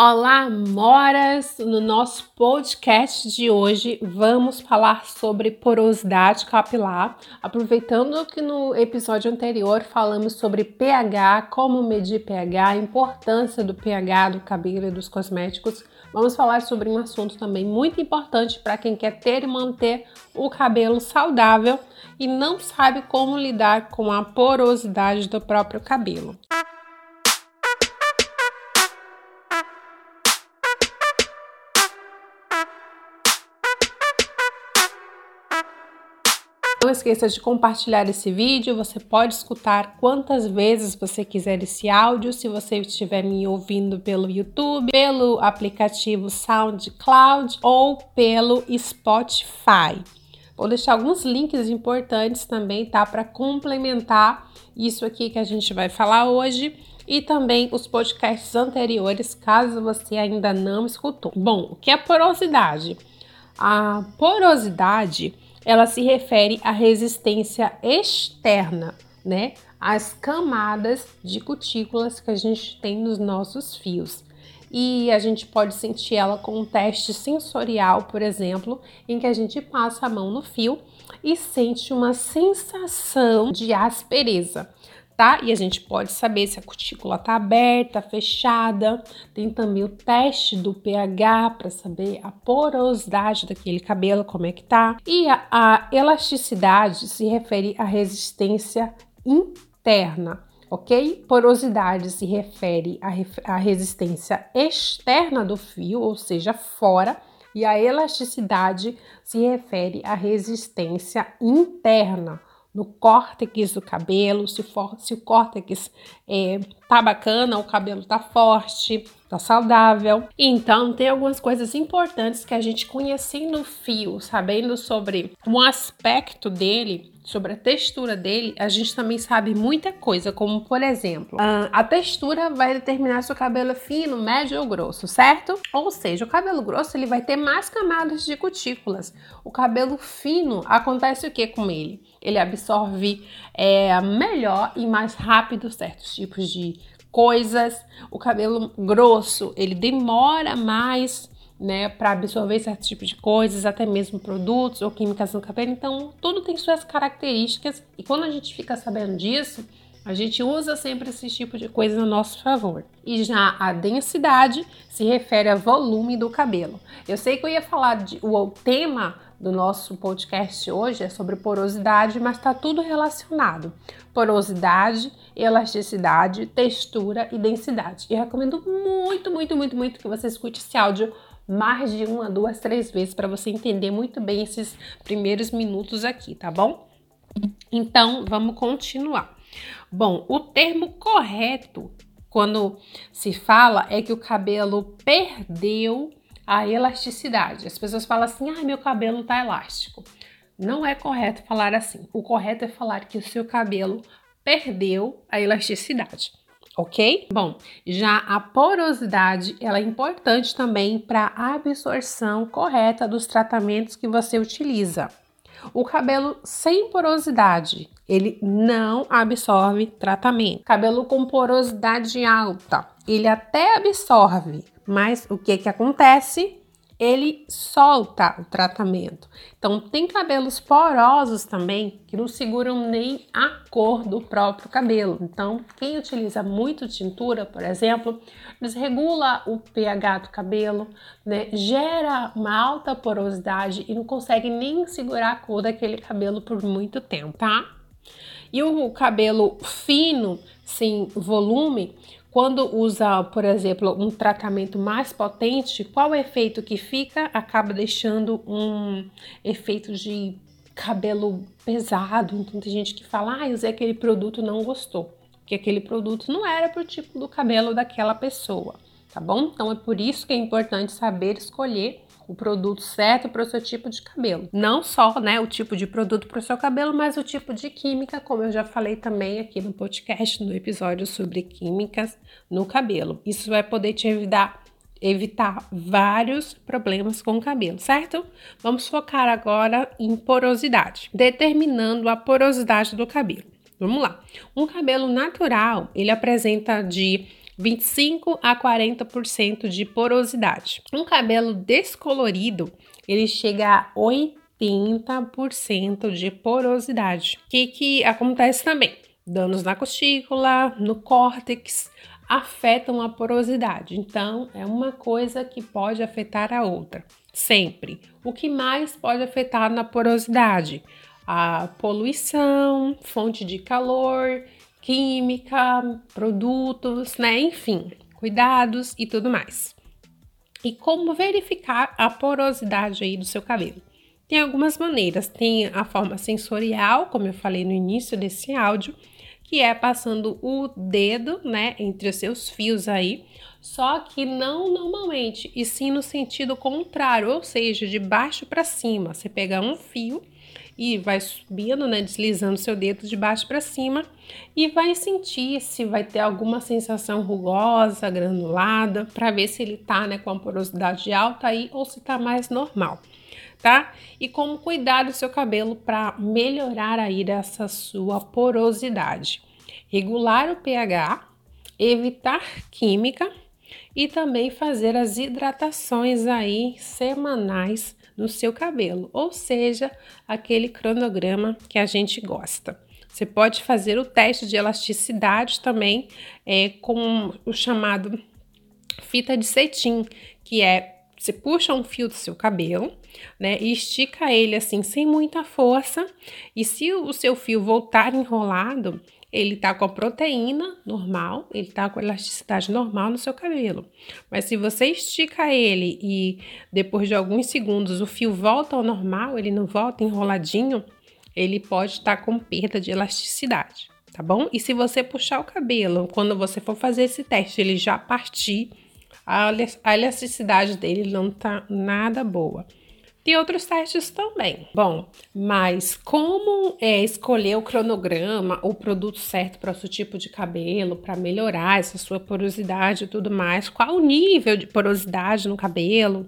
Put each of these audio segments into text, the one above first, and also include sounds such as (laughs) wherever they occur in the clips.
Olá, moras! No nosso podcast de hoje vamos falar sobre porosidade capilar, aproveitando que no episódio anterior falamos sobre pH, como medir pH, a importância do pH do cabelo e dos cosméticos. Vamos falar sobre um assunto também muito importante para quem quer ter e manter o cabelo saudável e não sabe como lidar com a porosidade do próprio cabelo. Não esqueça de compartilhar esse vídeo. Você pode escutar quantas vezes você quiser esse áudio. Se você estiver me ouvindo pelo YouTube, pelo aplicativo SoundCloud ou pelo Spotify. Vou deixar alguns links importantes também, tá? Para complementar isso aqui que a gente vai falar hoje e também os podcasts anteriores, caso você ainda não escutou. Bom, o que é porosidade? A porosidade ela se refere à resistência externa, né? As camadas de cutículas que a gente tem nos nossos fios. E a gente pode sentir ela com um teste sensorial, por exemplo, em que a gente passa a mão no fio e sente uma sensação de aspereza tá? E a gente pode saber se a cutícula tá aberta, fechada. Tem também o teste do pH para saber a porosidade daquele cabelo, como é que tá. E a, a elasticidade se refere à resistência interna ok? Porosidade se refere à, à, resistência externa do fio, ou seja, fora, e a elasticidade se refere à resistência interna, no córtex do cabelo, se, for, se o córtex é, tá bacana, o cabelo tá forte, tá saudável. Então, tem algumas coisas importantes que a gente conhecendo o fio, sabendo sobre um aspecto dele, sobre a textura dele, a gente também sabe muita coisa, como por exemplo, a textura vai determinar se o cabelo é fino, médio ou grosso, certo? Ou seja, o cabelo grosso ele vai ter mais camadas de cutículas. O cabelo fino acontece o que com ele? Ele absorve é, melhor e mais rápido certos tipos de coisas. O cabelo grosso ele demora mais né, para absorver certo tipo de coisas, até mesmo produtos ou químicas no cabelo. Então, tudo tem suas características e quando a gente fica sabendo disso, a gente usa sempre esse tipo de coisa a nosso favor. E já a densidade se refere ao volume do cabelo. Eu sei que eu ia falar de o tema do nosso podcast hoje é sobre porosidade, mas está tudo relacionado. Porosidade, elasticidade, textura e densidade. E recomendo muito, muito, muito, muito que você escute esse áudio mais de uma, duas, três vezes para você entender muito bem esses primeiros minutos aqui, tá bom? Então, vamos continuar. Bom, o termo correto quando se fala é que o cabelo perdeu a elasticidade. As pessoas falam assim: "Ah, meu cabelo tá elástico". Não é correto falar assim. O correto é falar que o seu cabelo perdeu a elasticidade ok? Bom, já a porosidade ela é importante também para a absorção correta dos tratamentos que você utiliza. O cabelo sem porosidade, ele não absorve tratamento. Cabelo com porosidade alta, ele até absorve, mas o que que acontece? Ele solta o tratamento. Então, tem cabelos porosos também que não seguram nem a cor do próprio cabelo. Então, quem utiliza muito tintura, por exemplo, desregula o pH do cabelo, né? gera uma alta porosidade e não consegue nem segurar a cor daquele cabelo por muito tempo, tá? E o cabelo fino, sem volume, quando usa, por exemplo, um tratamento mais potente, qual o efeito que fica? Acaba deixando um efeito de cabelo pesado. Então tem gente que fala, ah, usei aquele produto não gostou. Porque aquele produto não era para o tipo do cabelo daquela pessoa, tá bom? Então é por isso que é importante saber escolher o produto certo para o seu tipo de cabelo. Não só né, o tipo de produto para o seu cabelo, mas o tipo de química, como eu já falei também aqui no podcast, no episódio sobre químicas no cabelo. Isso vai poder te evitar evitar vários problemas com o cabelo, certo? Vamos focar agora em porosidade, determinando a porosidade do cabelo. Vamos lá. Um cabelo natural, ele apresenta de 25 a 40% de porosidade. Um cabelo descolorido, ele chega a 80% de porosidade. O que, que acontece também? Danos na cutícula, no córtex, afetam a porosidade. Então, é uma coisa que pode afetar a outra, sempre. O que mais pode afetar na porosidade? A poluição, fonte de calor, química, produtos, né? Enfim, cuidados e tudo mais. E como verificar a porosidade aí do seu cabelo? Tem algumas maneiras. Tem a forma sensorial, como eu falei no início desse áudio, que é passando o dedo, né, entre os seus fios aí, só que não normalmente, e sim no sentido contrário, ou seja, de baixo para cima. Você pega um fio e vai subindo, né, deslizando seu dedo de baixo para cima e vai sentir se vai ter alguma sensação rugosa, granulada, para ver se ele tá, né, com a porosidade alta aí ou se tá mais normal tá? E como cuidar do seu cabelo para melhorar aí essa sua porosidade. Regular o pH, evitar química e também fazer as hidratações aí semanais no seu cabelo, ou seja, aquele cronograma que a gente gosta. Você pode fazer o teste de elasticidade também é, com o chamado fita de cetim, que é você puxa um fio do seu cabelo, né, e estica ele assim sem muita força. E se o seu fio voltar enrolado, ele tá com a proteína normal, ele tá com a elasticidade normal no seu cabelo. Mas se você estica ele e depois de alguns segundos o fio volta ao normal, ele não volta enroladinho, ele pode estar tá com perda de elasticidade, tá bom? E se você puxar o cabelo, quando você for fazer esse teste, ele já partir a elasticidade dele não tá nada boa. Tem outros testes também. Bom, mas como é escolher o cronograma, o produto certo para o seu tipo de cabelo, para melhorar essa sua porosidade e tudo mais? Qual o nível de porosidade no cabelo?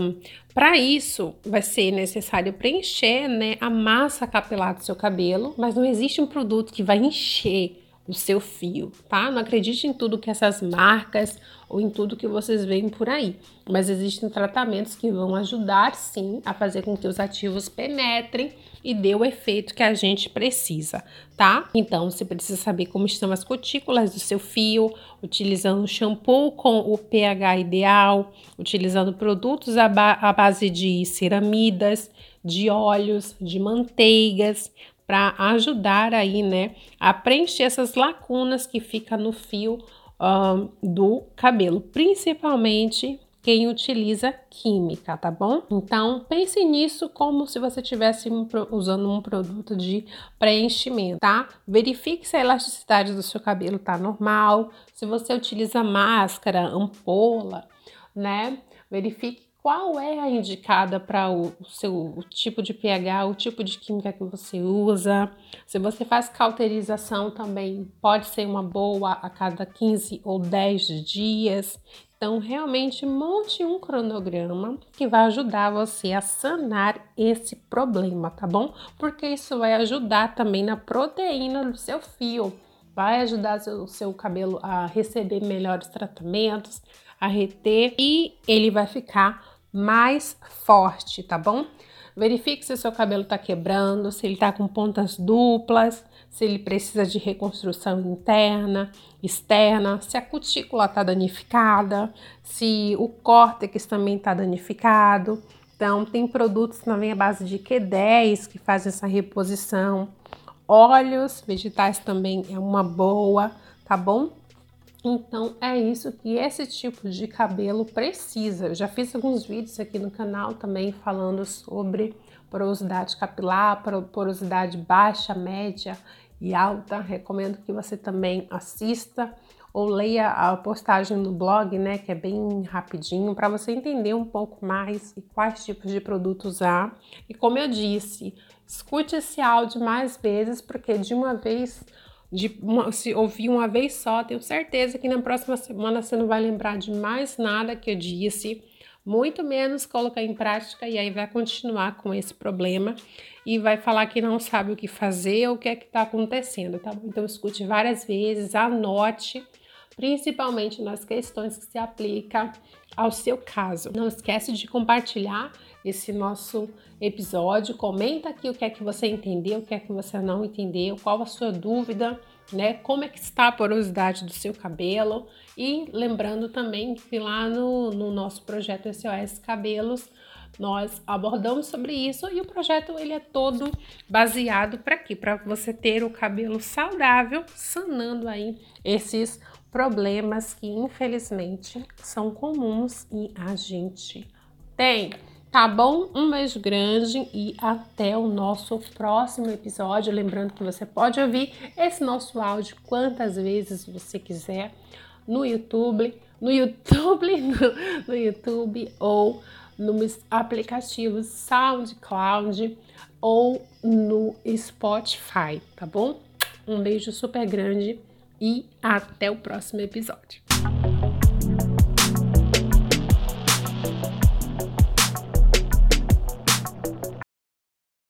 Um, para isso, vai ser necessário preencher né, a massa capilar do seu cabelo, mas não existe um produto que vai encher o seu fio, tá? Não acredite em tudo que essas marcas ou em tudo que vocês veem por aí, mas existem tratamentos que vão ajudar sim a fazer com que os ativos penetrem e dê o efeito que a gente precisa, tá? Então, você precisa saber como estão as cutículas do seu fio, utilizando shampoo com o pH ideal, utilizando produtos à, à base de ceramidas, de óleos, de manteigas, para ajudar aí, né, a preencher essas lacunas que fica no fio do cabelo, principalmente quem utiliza química, tá bom? Então pense nisso como se você estivesse usando um produto de preenchimento, tá? Verifique se a elasticidade do seu cabelo tá normal, se você utiliza máscara, ampola, né? Verifique qual é a indicada para o, o, seu o tipo de pH, o tipo de química que você usa. Se você faz cauterização também pode ser uma boa a cada 15 ou 10 dias. Então, realmente monte um cronograma que vai ajudar você a sanar esse problema, tá bom? Porque isso vai ajudar também na proteína do seu fio, vai ajudar o seu cabelo a receber melhores tratamentos, a reter e ele vai ficar mais forte, tá bom? Verifique se o seu cabelo está quebrando, se ele está com pontas duplas, se ele precisa de reconstrução interna, externa, se a cutícula está danificada, se o córtex também está danificado. Então, tem produtos também à base de Q10 que fazem essa reposição. Óleos vegetais também é uma boa, tá bom? Então é isso que esse tipo de cabelo precisa. Eu já fiz alguns vídeos aqui no canal também falando sobre porosidade capilar, porosidade baixa, média e alta. Recomendo que você também assista ou leia a postagem no blog, né, que é bem rapidinho, para você entender um pouco mais e quais tipos de produtos há. E como eu disse, escute esse áudio mais vezes, porque de uma vez de uma, se ouvir uma vez só, tenho certeza que na próxima semana você não vai lembrar de mais nada que eu disse, muito menos colocar em prática e aí vai continuar com esse problema e vai falar que não sabe o que fazer ou o que é que está acontecendo, tá? Então escute várias vezes, anote principalmente nas questões que se aplicam ao seu caso. Não esquece de compartilhar esse nosso episódio, comenta aqui o que é que você entendeu, o que é que você não entendeu, qual a sua dúvida, né? Como é que está a porosidade do seu cabelo e lembrando também que lá no, no nosso projeto SOS Cabelos nós abordamos sobre isso e o projeto ele é todo baseado para quê? Para você ter o cabelo saudável, sanando aí esses problemas que infelizmente são comuns e a gente tem. Tá bom? Um beijo grande e até o nosso próximo episódio. Lembrando que você pode ouvir esse nosso áudio quantas vezes você quiser no YouTube, no YouTube, (laughs) no, no YouTube ou nos aplicativos SoundCloud ou no Spotify, tá bom? Um beijo super grande e até o próximo episódio.